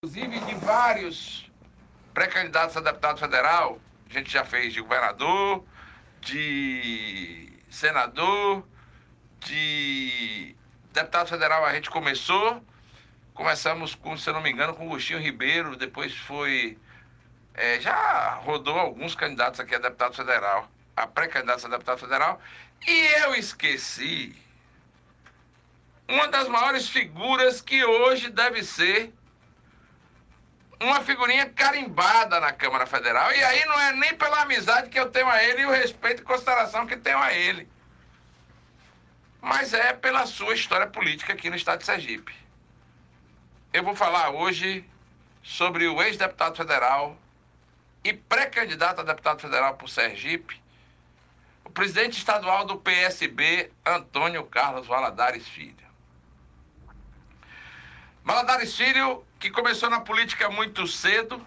inclusive de vários pré-candidatos a deputado federal. A gente já fez de governador, de senador, de deputado federal a gente começou. Começamos com, se não me engano, com Agostinho Ribeiro, depois foi. É, já rodou alguns candidatos aqui a deputado federal, a pré-candidatos a deputado federal. E eu esqueci uma das maiores figuras que hoje deve ser uma figurinha carimbada na Câmara Federal. E aí não é nem pela amizade que eu tenho a ele e o respeito e consideração que tenho a ele. Mas é pela sua história política aqui no estado de Sergipe. Eu vou falar hoje sobre o ex-deputado federal e pré-candidato a deputado federal por Sergipe, o presidente estadual do PSB, Antônio Carlos Valadares Filho. Valadares Filho, que começou na política muito cedo,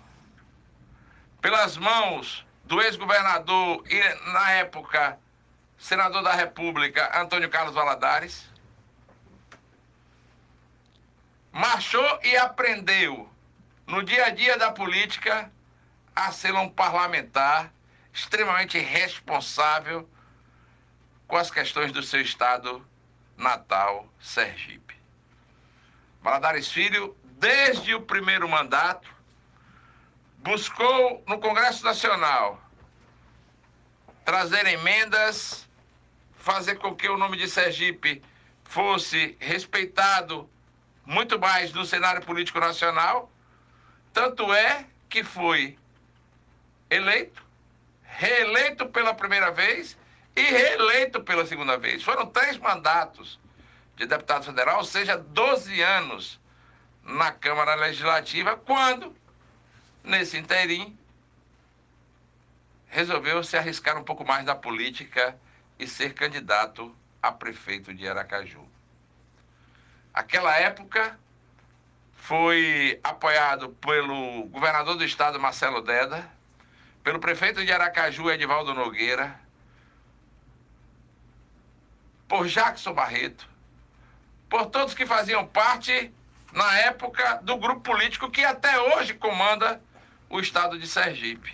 pelas mãos do ex-governador e, na época, senador da República, Antônio Carlos Valadares, marchou e aprendeu no dia a dia da política a ser um parlamentar extremamente responsável com as questões do seu estado natal, Sergipe. Valadares Filho, desde o primeiro mandato, buscou no Congresso Nacional trazer emendas, fazer com que o nome de Sergipe fosse respeitado muito mais no cenário político nacional. Tanto é que foi eleito, reeleito pela primeira vez e reeleito pela segunda vez. Foram três mandatos de deputado federal, ou seja, 12 anos na Câmara Legislativa, quando, nesse interim, resolveu se arriscar um pouco mais na política e ser candidato a prefeito de Aracaju. Aquela época foi apoiado pelo governador do estado, Marcelo Deda, pelo prefeito de Aracaju, Edivaldo Nogueira, por Jackson Barreto, por todos que faziam parte, na época, do grupo político que até hoje comanda o estado de Sergipe.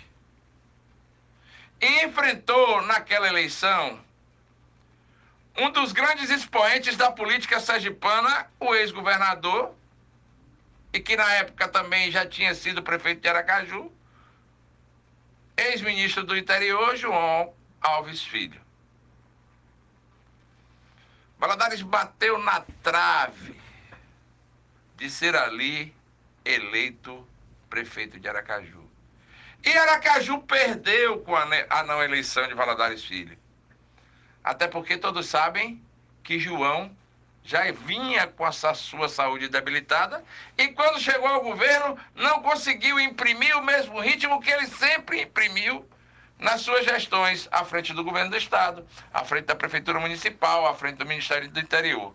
E enfrentou naquela eleição um dos grandes expoentes da política sergipana, o ex-governador, e que na época também já tinha sido prefeito de Aracaju, ex-ministro do interior, João Alves Filho. Valadares bateu na trave de ser ali eleito prefeito de Aracaju. E Aracaju perdeu com a não eleição de Valadares Filho. Até porque todos sabem que João já vinha com a sua saúde debilitada e quando chegou ao governo não conseguiu imprimir o mesmo ritmo que ele sempre imprimiu nas suas gestões à frente do governo do estado, à frente da prefeitura municipal, à frente do Ministério do Interior.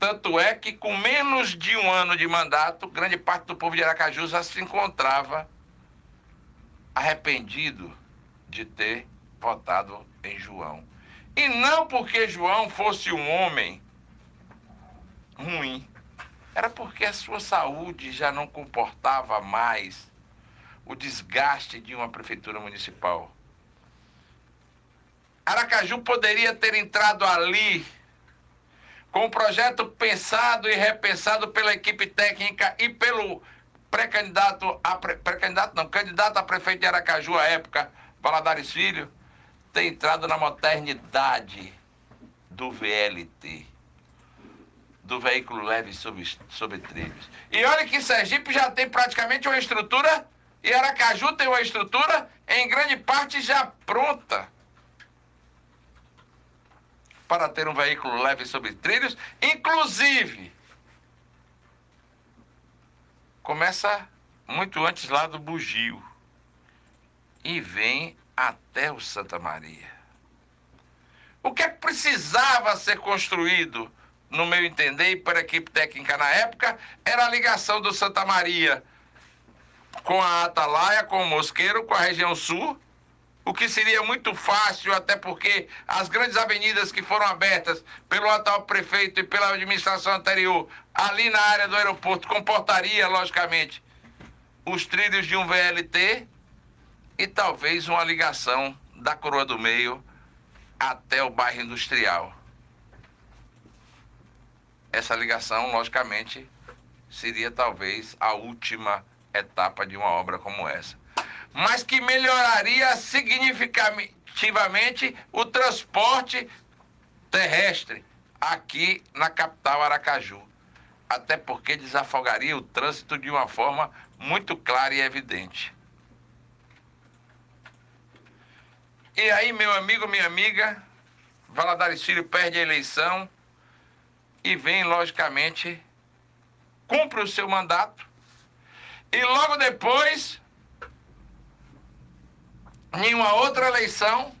Tanto é que com menos de um ano de mandato, grande parte do povo de Aracaju já se encontrava arrependido de ter votado em João. E não porque João fosse um homem ruim, era porque a sua saúde já não comportava mais o desgaste de uma prefeitura municipal. Aracaju poderia ter entrado ali com um projeto pensado e repensado pela equipe técnica e pelo pré-candidato a pré-candidato não, candidato a prefeito de Aracaju à época, Valadares Filho, ter entrado na modernidade do VLT, do veículo leve sobre, sobre trilhos. E olha que Sergipe já tem praticamente uma estrutura e Aracaju tem uma estrutura, em grande parte, já pronta para ter um veículo leve sobre trilhos, inclusive começa muito antes lá do Bugio e vem até o Santa Maria. O que é que precisava ser construído, no meu entender, e para a equipe técnica na época, era a ligação do Santa Maria com a Atalaia, com o Mosqueiro, com a região sul, o que seria muito fácil, até porque as grandes avenidas que foram abertas pelo atual prefeito e pela administração anterior, ali na área do aeroporto, comportaria, logicamente, os trilhos de um VLT e talvez uma ligação da Coroa do Meio até o bairro industrial. Essa ligação, logicamente, seria talvez a última etapa de uma obra como essa. Mas que melhoraria significativamente o transporte terrestre aqui na capital Aracaju. Até porque desafogaria o trânsito de uma forma muito clara e evidente. E aí, meu amigo, minha amiga, Valadares Filho perde a eleição e vem, logicamente, cumpre o seu mandato. E logo depois, em uma outra eleição,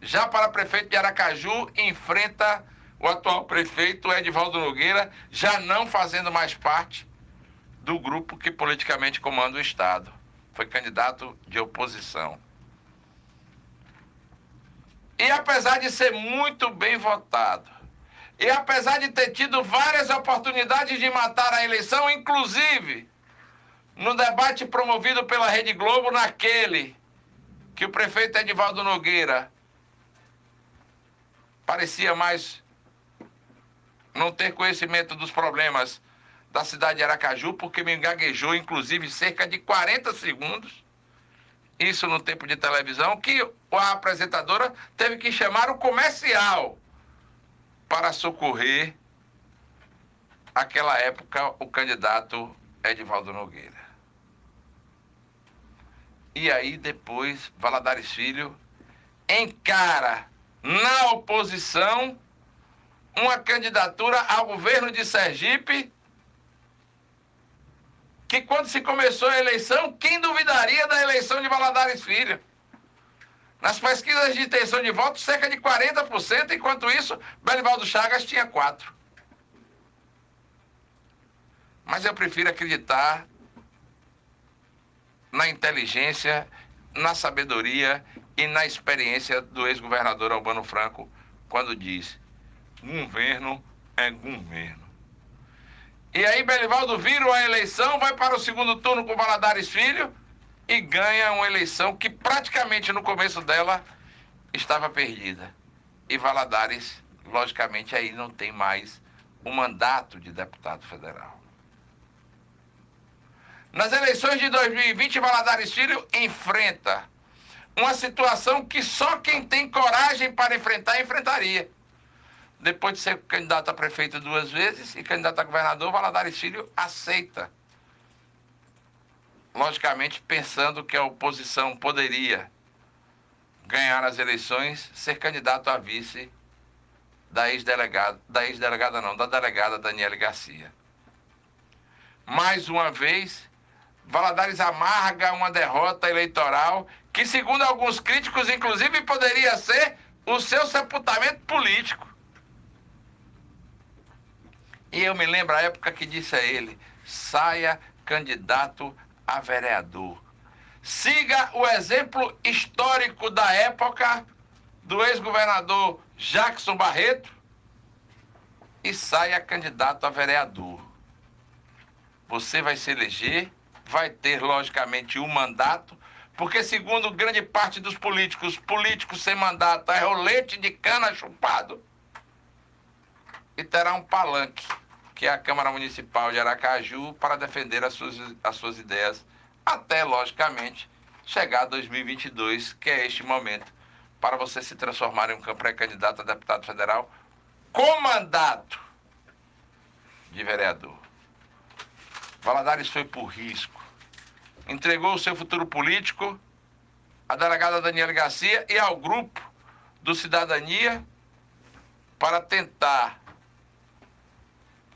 já para prefeito de Aracaju, enfrenta o atual prefeito Edivaldo Nogueira, já não fazendo mais parte do grupo que politicamente comanda o Estado. Foi candidato de oposição. E apesar de ser muito bem votado, e apesar de ter tido várias oportunidades de matar a eleição, inclusive no debate promovido pela Rede Globo, naquele que o prefeito Edivaldo Nogueira parecia mais não ter conhecimento dos problemas da cidade de Aracaju, porque me gaguejou, inclusive, cerca de 40 segundos. Isso no tempo de televisão, que a apresentadora teve que chamar o comercial para socorrer, aquela época, o candidato Edivaldo Nogueira. E aí depois Valadares Filho encara na oposição uma candidatura ao governo de Sergipe que quando se começou a eleição, quem duvidaria da eleição de Valadares Filho? Nas pesquisas de intenção de voto, cerca de 40%, enquanto isso, Belivaldo Chagas tinha 4%. Mas eu prefiro acreditar na inteligência, na sabedoria e na experiência do ex-governador Albano Franco, quando diz: governo é governo. E aí Belivaldo vira a eleição, vai para o segundo turno com Valadares Filho e ganha uma eleição que praticamente no começo dela estava perdida. E Valadares, logicamente, aí não tem mais o mandato de deputado federal. Nas eleições de 2020, Valadares Filho enfrenta uma situação que só quem tem coragem para enfrentar, enfrentaria. Depois de ser candidato a prefeito duas vezes e candidato a governador, Valadares Filho aceita logicamente pensando que a oposição poderia ganhar as eleições, ser candidato a vice da ex-delegada, da ex-delegada não, da delegada Daniele Garcia. Mais uma vez, Valadares amarga uma derrota eleitoral que, segundo alguns críticos, inclusive poderia ser o seu sepultamento político. E eu me lembro a época que disse a ele: saia candidato a vereador. Siga o exemplo histórico da época do ex-governador Jackson Barreto e saia candidato a vereador. Você vai se eleger, vai ter logicamente um mandato, porque segundo grande parte dos políticos, políticos sem mandato é rolete de cana chupado e terá um palanque que é a Câmara Municipal de Aracaju, para defender as suas, as suas ideias, até, logicamente, chegar a 2022, que é este momento, para você se transformar em um pré-candidato a deputado federal com mandato de vereador. Valadares foi por risco. Entregou o seu futuro político à delegada Daniela Garcia e ao grupo do Cidadania para tentar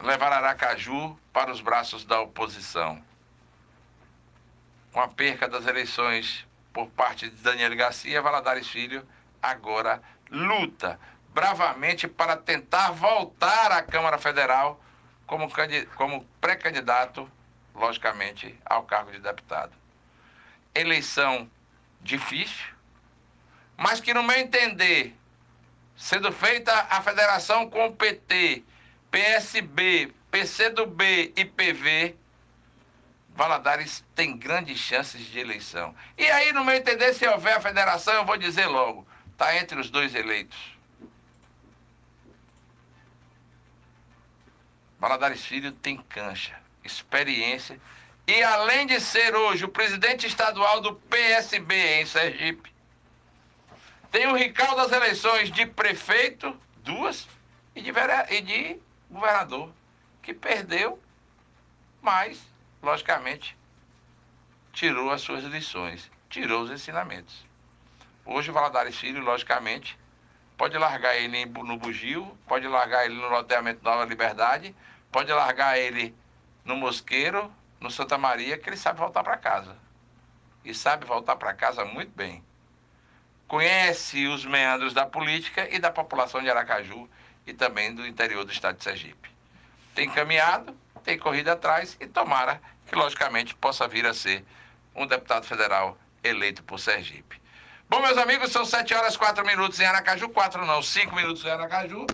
levar Aracaju para os braços da oposição. Com a perca das eleições por parte de Daniel Garcia, Valadares Filho agora luta bravamente para tentar voltar à Câmara Federal como, como pré-candidato, logicamente, ao cargo de deputado. Eleição difícil, mas que, no meu entender, sendo feita a federação com o PT, PSB, PCdoB e PV, Valadares tem grandes chances de eleição. E aí, no meu entender, se houver a federação, eu vou dizer logo, está entre os dois eleitos. Valadares Filho tem cancha, experiência e além de ser hoje o presidente estadual do PSB em Sergipe, tem o rical das eleições de prefeito, duas, e de, e de governador, que perdeu, mas, logicamente, tirou as suas lições, tirou os ensinamentos. Hoje o Valadares Filho, logicamente, pode largar ele no Bugio, pode largar ele no loteamento Nova Liberdade, pode largar ele no Mosqueiro, no Santa Maria, que ele sabe voltar para casa. E sabe voltar para casa muito bem. Conhece os meandros da política e da população de Aracaju e também do interior do estado de Sergipe. Tem caminhado, tem corrido atrás e tomara que, logicamente, possa vir a ser um deputado federal eleito por Sergipe. Bom, meus amigos, são 7 horas 4 minutos em Aracaju, 4 não, 5 minutos em Aracaju.